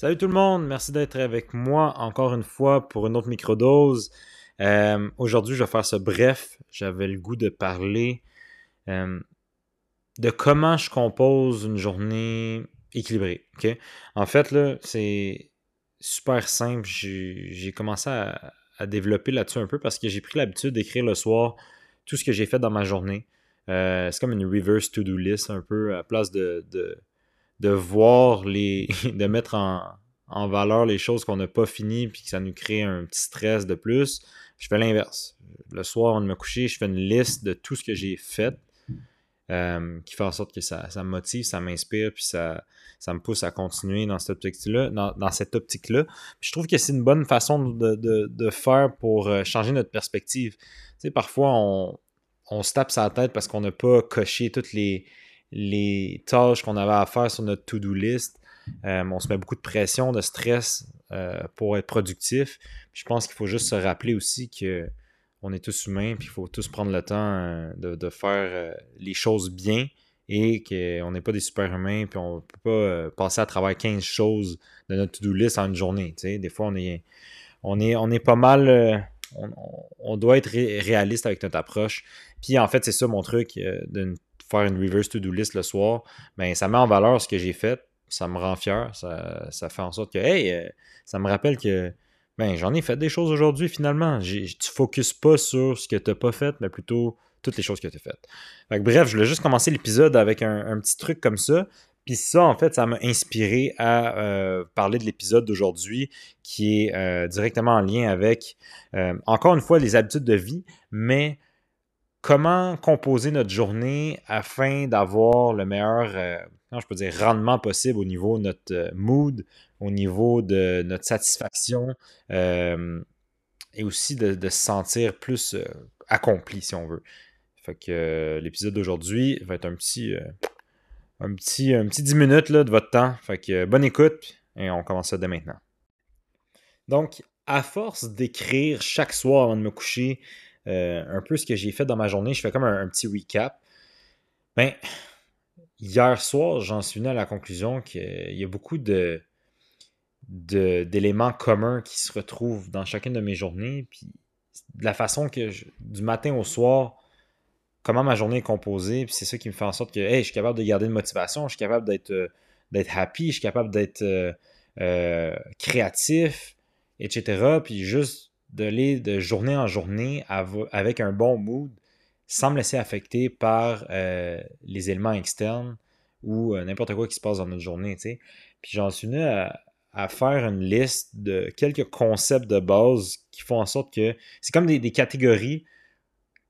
Salut tout le monde, merci d'être avec moi encore une fois pour une autre microdose. Euh, Aujourd'hui, je vais faire ce bref. J'avais le goût de parler euh, de comment je compose une journée équilibrée. En fait, c'est super simple. J'ai commencé à, développer là-dessus un peu parce que j'ai pris l'habitude d'écrire le soir tout ce que j'ai fait dans ma journée. Euh, c'est comme une reverse to-do list un peu à place de voir les. de mettre en, valeur les choses qu'on n'a pas finies puis que ça nous crée un petit stress de plus. Je fais l'inverse. Le soir, avant de me coucher, je fais une liste de tout ce que j'ai fait euh, qui fait en sorte que ça, ça me motive, ça m'inspire, puis ça, ça me pousse à continuer dans cette optique-là. Dans, cette optique-là. Je trouve que c'est une bonne façon de, faire pour euh, changer notre perspective. Tu sais, parfois, on, on se tape sa tête parce qu'on n'a pas coché toutes les, les tâches qu'on avait à faire sur notre to-do list. Euh, on se met beaucoup de pression, de stress euh, pour être productif. je pense qu'il faut juste se rappeler aussi que on est tous humains, puis il faut tous prendre le temps euh, de, faire les choses bien et qu'on n'est pas des super-humains, puis on ne peut pas passer à travers 15 choses de notre to-do list en une journée. Des fois, on est, on est, on est pas mal. On, doit être réaliste avec notre approche. Puis en fait, c'est ça mon truc d'une faire une reverse to-do list le soir, ben, ça met en valeur ce que j'ai fait. Ça me rend fier. Ça, fait en sorte que, hey, euh, ça me rappelle que ben, j'en ai fait des choses aujourd'hui finalement. Tu ne focuses pas sur ce que tu n'as pas fait, mais plutôt toutes les choses que tu as faites. bref, je voulais juste commencer l'épisode avec un, petit truc comme ça. Puis ça, en fait, ça m'a inspiré à euh, parler de l'épisode d'aujourd'hui qui est euh, directement en lien avec, encore une fois, les habitudes de vie, mais comment composer notre journée afin d'avoir le meilleur euh, rendement possible au niveau de notre euh, mood, au niveau de notre satisfaction euh, et aussi de, se sentir plus accompli, si on veut. Fait que l'épisode d'aujourd'hui va être un petit, un petit, un petit 10 minutes là, de votre temps. Fait que bonne écoute et on commence ça dès maintenant. Donc, à force d'écrire chaque soir avant de me coucher, un peu ce que j'ai fait dans ma journée. Je fais comme un, petit recap. Ben, hier soir, j'en suis venu à la conclusion qu'il y a beaucoup de, d'éléments communs qui se retrouvent dans chacune de mes journées. Puis de la façon que du matin au soir, comment ma journée est composée, puis c'est ça qui me fait en sorte que hey, je suis capable de garder une motivation, je suis capable d'être, euh, d'être happy, je suis capable d'être euh, créatif, etc. Puis juste d'aller de journée en journée avec un bon mood sans me laisser affecter par euh, les éléments externes ou euh, n'importe quoi qui se passe dans notre journée. Puis j'en suis venu à, faire une liste de quelques concepts de base qui font en sorte que c'est comme des, catégories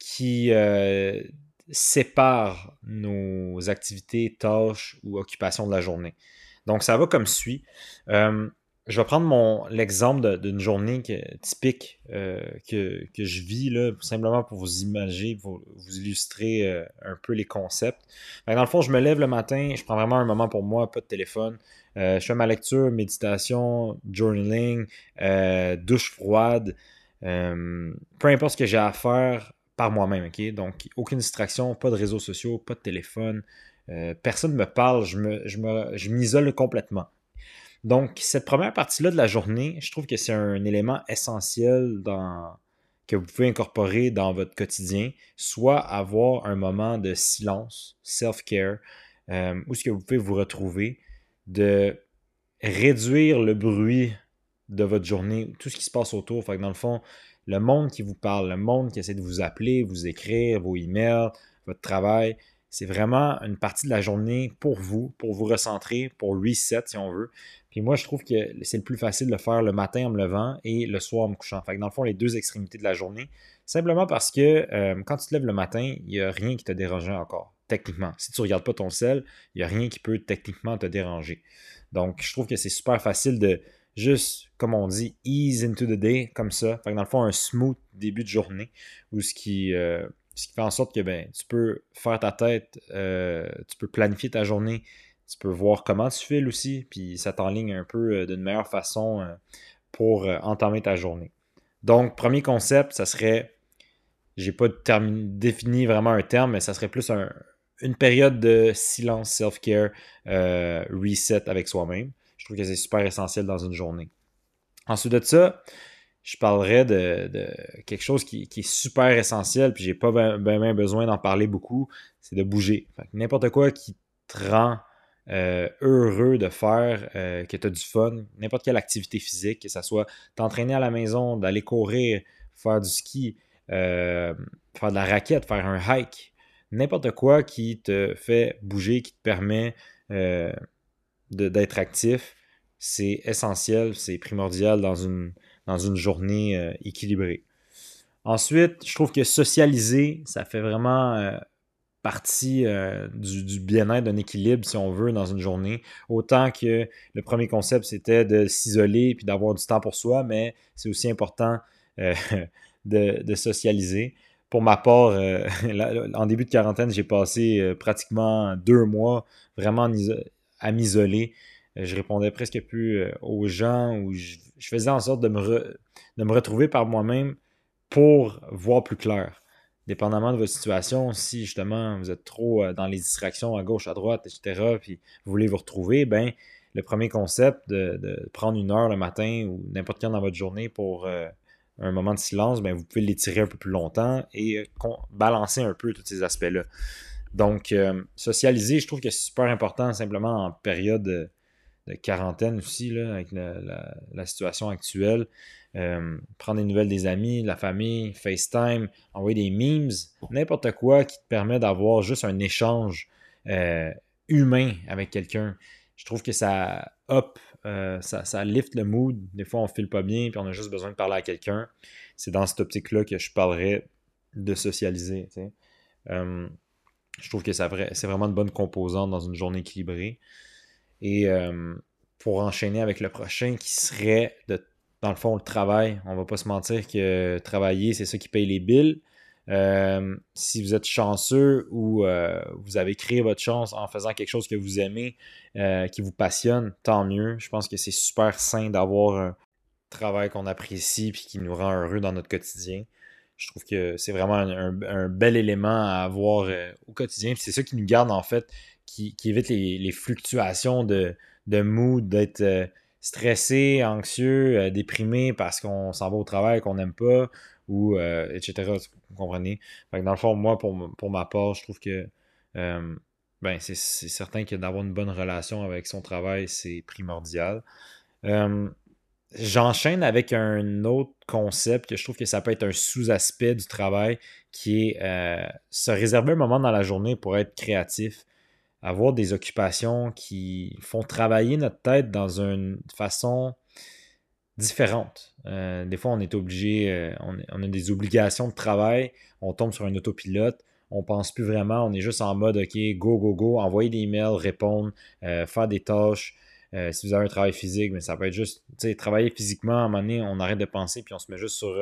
qui euh, séparent nos activités, tâches ou occupations de la journée. Donc ça va comme suit je vais prendre mon l'exemple d'une journée typique euh, que, je vis, là, simplement pour vous imaginer, pour vous illustrer euh, un peu les concepts. dans le fond, je me lève le matin, je prends vraiment un moment pour moi, pas de téléphone. Euh, je fais ma lecture, méditation, journaling, douche froide, peu importe ce que j'ai à faire par moi-même. ok? Donc, aucune distraction, pas de réseaux sociaux, pas de téléphone. personne ne me parle, je m'isole je je complètement. Donc, cette première partie-là de la journée, je trouve que c'est un élément essentiel que vous pouvez incorporer dans votre quotidien, soit avoir un moment de silence, self-care, euh, où ce que vous pouvez vous retrouver, de réduire le bruit de votre journée, tout ce qui se passe autour. Fait que dans le fond, le monde qui vous parle, le monde qui essaie de vous appeler, vous écrire, vos emails, votre travail, c'est vraiment une partie de la journée pour vous, pour vous recentrer, pour reset si on veut. Puis moi, je trouve que c'est le plus facile de le faire le matin en me levant et le soir en me couchant. Fait que dans le fond, les deux extrémités de la journée. Simplement parce que euh, quand tu te lèves le matin, il n'y a rien qui te dérange encore, techniquement. Si tu ne regardes pas ton sel, il n'y a rien qui peut techniquement te déranger. Donc, je trouve que c'est super facile de juste, comme on dit, ease into the day, comme ça. Fait que dans le fond, un smooth début de journée, où ce qui, euh, ce qui fait en sorte que ben, tu peux faire ta tête, euh, tu peux planifier ta journée tu peux voir comment tu files aussi, puis ça t'enligne un peu euh, d'une meilleure façon euh, pour entamer ta journée. Donc, premier concept, ça serait, j'ai pas défini vraiment un terme, mais ça serait plus une période de silence, self-care, reset avec soi-même. Je trouve que c'est super essentiel dans une journée. Ensuite de ça, je parlerai de, quelque chose qui, est super essentiel, puis j'ai pas bien besoin d'en parler beaucoup, c'est de bouger. N'importe quoi qui te rend euh, heureux de faire, euh, que tu as du fun, n'importe quelle activité physique, que ce soit t'entraîner à la maison, d'aller courir, faire du ski, euh, faire de la raquette, faire un hike, n'importe quoi qui te fait bouger, qui te permet d'être actif, c'est essentiel, c'est primordial dans une, dans une journée équilibrée. Ensuite, je trouve que socialiser, ça fait vraiment partie euh, du, bien-être, d'un équilibre, si on veut, dans une journée. Autant que le premier concept, c'était de s'isoler puis d'avoir du temps pour soi, mais c'est aussi important euh, de, socialiser. Pour ma part, euh, en début de quarantaine, j'ai passé pratiquement deux mois vraiment à m'isoler. Je répondais presque plus aux gens ou je, faisais en sorte de me, de me retrouver par moi-même pour voir plus clair dépendamment de votre situation, si justement vous êtes trop euh, dans les distractions à gauche, à droite, etc., puis vous voulez vous retrouver, ben le premier concept de, prendre une heure le matin ou n'importe quand dans votre journée pour euh, un moment de silence, ben vous pouvez l'étirer un peu plus longtemps et euh, balancer un peu tous ces aspects-là. Donc, socialiser, je trouve que c'est super important simplement en période de, quarantaine aussi, là, avec la situation actuelle. Euh, prendre des nouvelles des amis, de la famille, FaceTime, envoyer des memes, n'importe quoi qui te permet d'avoir juste un échange euh, humain avec quelqu'un. Je trouve que ça hop, euh, ça, ça lift le mood. Des fois, on ne file pas bien puis on a juste besoin de parler à quelqu'un. C'est dans cette optique-là que je parlerais de socialiser. je trouve que c'est vraiment une bonne composante dans une journée équilibrée. Et pour enchaîner avec le prochain, qui serait de dans le fond, le travail. On va pas se mentir que travailler, c'est ça qui paye les billes. Euh, si vous êtes chanceux ou euh, vous avez créé votre chance en faisant quelque chose que vous aimez, euh, qui vous passionne, tant mieux. Je pense que c'est super sain d'avoir un travail qu'on apprécie et qui nous rend heureux dans notre quotidien. Je trouve que c'est vraiment un, bel élément à avoir au quotidien. C'est ça qui nous garde en fait, qui, évite les, fluctuations de, de mood, d'être stressé, anxieux, euh, déprimé parce qu'on s'en va au travail qu'on n'aime pas, ou euh, etc. Vous comprenez? dans le fond, moi, pour, pour ma part, je trouve que euh, ben, c'est certain que d'avoir une bonne relation avec son travail, c'est primordial. J'enchaîne avec un autre concept que je trouve que ça peut être un sous-aspect du travail qui est se réserver un moment dans la journée pour être créatif avoir des occupations qui font travailler notre tête dans une façon différente. Euh, des fois, on est obligé, euh, on, a des obligations de travail, on tombe sur un autopilote, on pense plus vraiment, on est juste en mode OK, go, go, go, envoyer des emails, répondre, euh, faire des tâches. si vous avez un travail physique, mais ça peut être juste, travailler physiquement, à un moment donné, on arrête de penser, puis on se met juste sur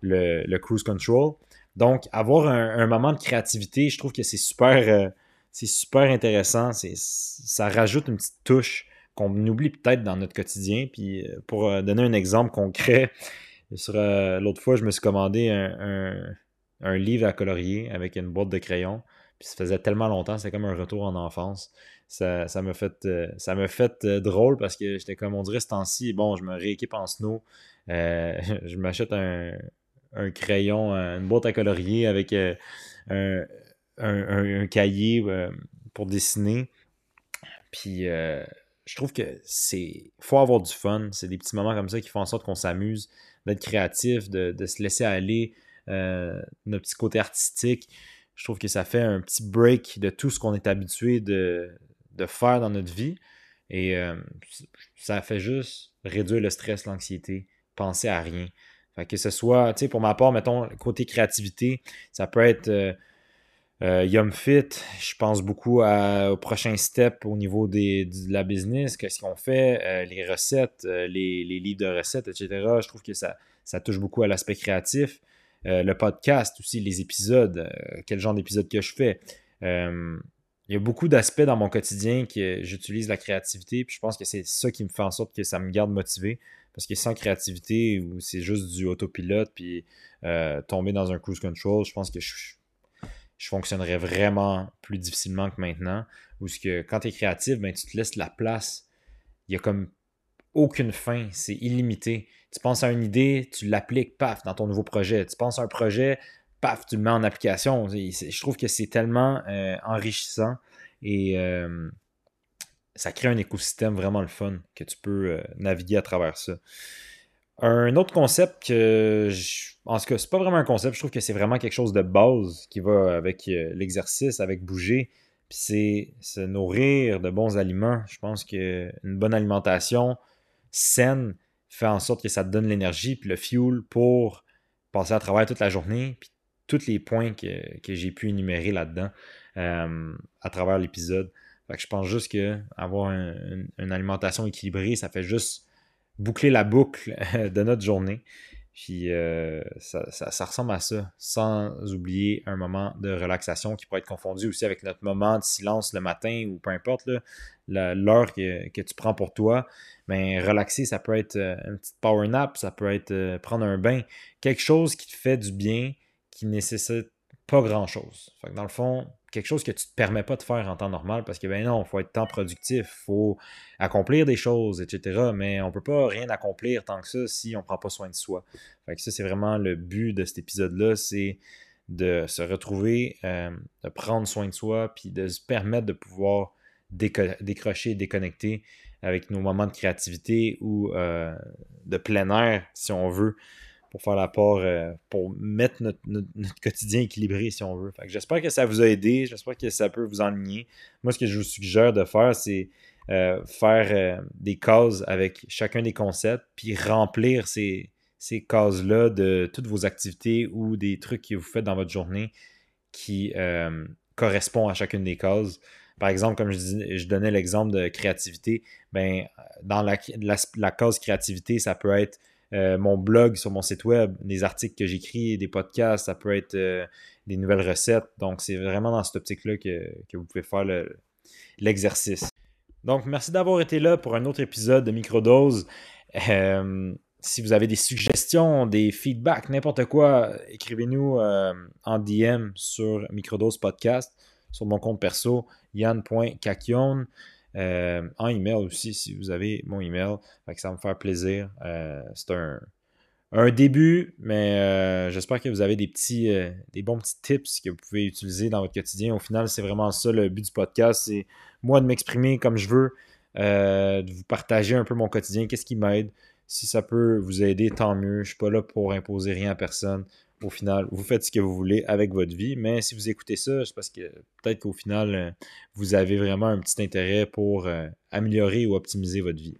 le, cruise control. Donc, avoir un, moment de créativité, je trouve que c'est super c'est super intéressant. Ça rajoute une petite touche qu'on oublie peut-être dans notre quotidien. Puis euh, pour euh, donner un exemple concret, euh, l'autre fois, je me suis commandé un, livre à colorier avec une boîte de crayons. Puis ça faisait tellement longtemps, c'est comme un retour en enfance. Ça, m'a fait, ça fait drôle parce que j'étais comme on dirait ce temps-ci, bon, je me rééquipe en snow. je m'achète un, un, crayon, une boîte à colorier avec un, un, cahier euh, pour dessiner. Puis euh, je trouve que c'est. faut avoir du fun. C'est des petits moments comme ça qui font en sorte qu'on s'amuse, d'être créatif, de, se laisser aller, euh, notre petit côté artistique. Je trouve que ça fait un petit break de tout ce qu'on est habitué de, faire dans notre vie. Et ça fait juste réduire le stress, l'anxiété, penser à rien. que ce soit, tu sais, pour ma part, mettons, côté créativité, ça peut être Yum Fit, je pense beaucoup au prochain step au niveau de la business, qu'est-ce qu'on fait, euh, les recettes, euh, les, livres de recettes, etc. Je trouve que ça, ça touche beaucoup à l'aspect créatif. le podcast aussi, les épisodes, quel genre d'épisodes que je fais. il y a beaucoup d'aspects dans mon quotidien que j'utilise la créativité, puis je pense que c'est ça qui me fait en sorte que ça me garde motivé. Parce que sans créativité, c'est juste du autopilote, puis tomber dans un cruise control, je pense que je, je fonctionnerais vraiment plus difficilement que maintenant. Ou ce que quand tu es créatif, ben, tu te laisses la place. il n'y a comme aucune fin, c'est illimité. Tu penses à une idée, tu l'appliques, paf, dans ton nouveau projet. Tu penses à un projet, paf, tu le mets en application. Je trouve que c'est tellement euh, enrichissant et euh, ça crée un écosystème vraiment le fun que tu peux euh, naviguer à travers ça. Un autre concept que, je, en tout cas, c'est pas vraiment un concept, je trouve que c'est vraiment quelque chose de base qui va avec l'exercice, avec bouger. Puis c'est se nourrir de bons aliments. Je pense qu'une bonne alimentation saine fait en sorte que ça te donne l'énergie puis le fuel pour passer à travers toute la journée. Puis tous les points que, j'ai pu énumérer là-dedans euh, à travers l'épisode. je pense juste que avoir une alimentation équilibrée, ça fait juste boucler la boucle de notre journée. Puis euh, ça, ressemble à ça, sans oublier un moment de relaxation qui pourrait être confondu aussi avec notre moment de silence le matin ou peu importe l'heure que, tu prends pour toi. Mais relaxer, ça peut être euh, une petite power nap, ça peut être prendre un bain, quelque chose qui te fait du bien, qui nécessite pas grand-chose. Dans le fond, quelque chose que tu ne te permets pas de faire en temps normal parce que, ben non, il faut être temps productif, il faut accomplir des choses, etc. Mais on ne peut pas rien accomplir tant que ça si on ne prend pas soin de soi. Fait que ça, c'est vraiment le but de cet épisode-là, c'est de se retrouver, euh, de prendre soin de soi, puis de se permettre de pouvoir décrocher, déconnecter avec nos moments de créativité ou euh, de plein air, si on veut, pour faire l'apport, euh, pour mettre notre, quotidien équilibré, si on veut. j'espère que ça vous a aidé, j'espère que ça peut vous enligner. Moi, ce que je vous suggère de faire, c'est euh, faire euh, des cases avec chacun des concepts, puis remplir ces, ces cases-là de toutes vos activités ou des trucs que vous faites dans votre journée qui correspondent à chacune des cases. Par exemple, comme je, dis, je donnais l'exemple de créativité, ben, dans la, la case créativité, ça peut être euh, mon blog sur mon site web, des articles que j'écris, des podcasts, ça peut être euh, des nouvelles recettes. Donc, c'est vraiment dans cette optique-là que, vous pouvez faire l'exercice. Donc, merci d'avoir été là pour un autre épisode de Microdose. Euh, si vous avez des suggestions, des feedbacks, n'importe quoi, écrivez-nous en DM sur Microdose Podcast, sur mon compte perso, yann.cakion. Euh, en email aussi, si vous avez mon email. ça va me faire plaisir. Euh, c'est un, début, mais euh, j'espère que vous avez des petits, des bons petits tips que vous pouvez utiliser dans votre quotidien. Au final, c'est vraiment ça le but du podcast. C'est moi de m'exprimer comme je veux, de vous partager un peu mon quotidien, qu'est-ce qui m'aide. Si ça peut vous aider, tant mieux. Je ne suis pas là pour imposer rien à personne au final, vous faites ce que vous voulez avec votre vie. Mais si vous écoutez ça, c'est parce que peut-être qu'au final, euh, vous avez vraiment un petit intérêt pour euh, améliorer ou optimiser votre vie.